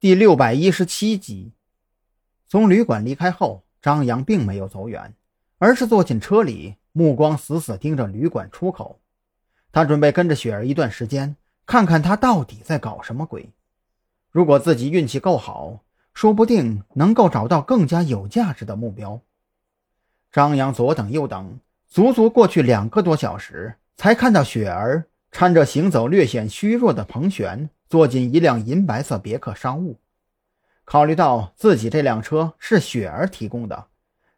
第六百一十七集，从旅馆离开后，张扬并没有走远，而是坐进车里，目光死死盯着旅馆出口。他准备跟着雪儿一段时间，看看她到底在搞什么鬼。如果自己运气够好，说不定能够找到更加有价值的目标。张扬左等右等，足足过去两个多小时，才看到雪儿搀着行走略显虚弱的彭璇。坐进一辆银白色别克商务，考虑到自己这辆车是雪儿提供的，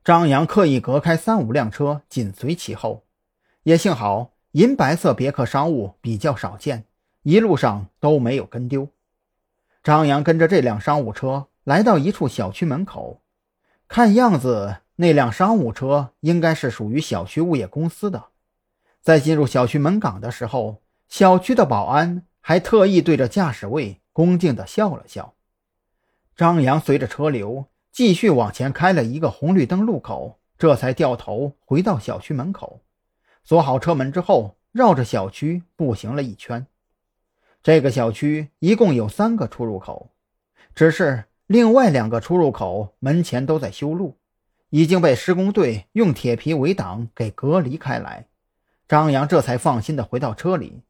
张扬刻意隔开三五辆车紧随其后。也幸好银白色别克商务比较少见，一路上都没有跟丢。张扬跟着这辆商务车来到一处小区门口，看样子那辆商务车应该是属于小区物业公司的。在进入小区门岗的时候，小区的保安。还特意对着驾驶位恭敬地笑了笑。张扬随着车流继续往前开了一个红绿灯路口，这才掉头回到小区门口，锁好车门之后，绕着小区步行了一圈。这个小区一共有三个出入口，只是另外两个出入口门前都在修路，已经被施工队用铁皮围挡给隔离开来。张扬这才放心地回到车里。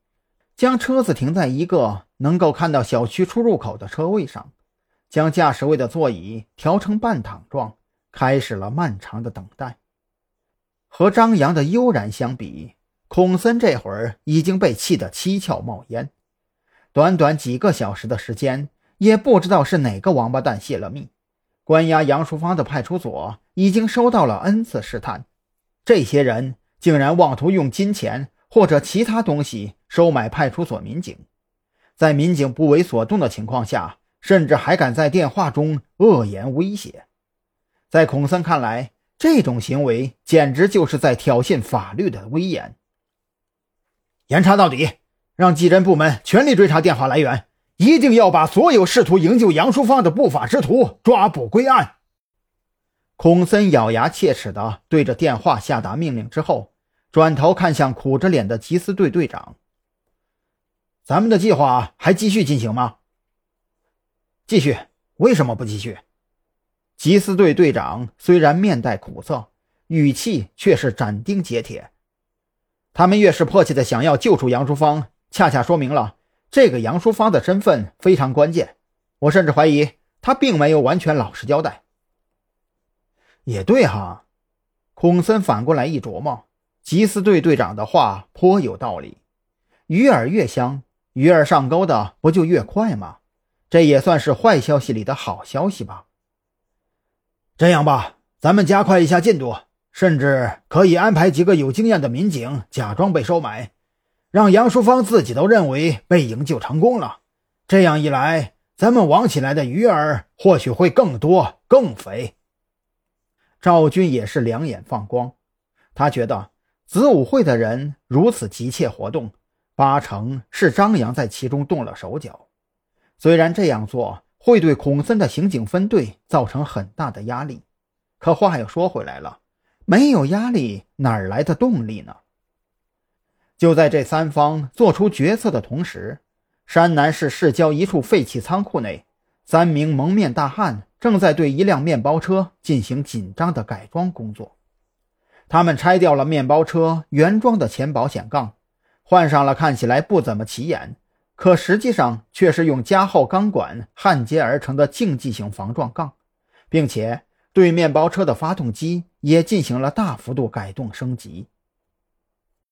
将车子停在一个能够看到小区出入口的车位上，将驾驶位的座椅调成半躺状，开始了漫长的等待。和张扬的悠然相比，孔森这会儿已经被气得七窍冒烟。短短几个小时的时间，也不知道是哪个王八蛋泄了密，关押杨淑芳的派出所已经收到了 N 次试探，这些人竟然妄图用金钱或者其他东西。收买派出所民警，在民警不为所动的情况下，甚至还敢在电话中恶言威胁。在孔森看来，这种行为简直就是在挑衅法律的威严。严查到底，让技侦部门全力追查电话来源，一定要把所有试图营救杨淑芳的不法之徒抓捕归案。孔森咬牙切齿地对着电话下达命令之后，转头看向苦着脸的缉私队队长。咱们的计划还继续进行吗？继续。为什么不继续？缉私队队长虽然面带苦涩，语气却是斩钉截铁。他们越是迫切的想要救出杨淑芳，恰恰说明了这个杨淑芳的身份非常关键。我甚至怀疑他并没有完全老实交代。也对哈，孔森反过来一琢磨，缉私队队长的话颇有道理，鱼饵越香。鱼儿上钩的不就越快吗？这也算是坏消息里的好消息吧。这样吧，咱们加快一下进度，甚至可以安排几个有经验的民警假装被收买，让杨淑芳自己都认为被营救成功了。这样一来，咱们网起来的鱼儿或许会更多、更肥。赵军也是两眼放光，他觉得子午会的人如此急切活动。八成是张扬在其中动了手脚，虽然这样做会对孔森的刑警分队造成很大的压力，可话又说回来了，没有压力哪来的动力呢？就在这三方做出决策的同时，山南市市郊一处废弃仓库内，三名蒙面大汉正在对一辆面包车进行紧张的改装工作。他们拆掉了面包车原装的前保险杠。换上了看起来不怎么起眼，可实际上却是用加厚钢管焊接而成的竞技型防撞杠，并且对面包车的发动机也进行了大幅度改动升级。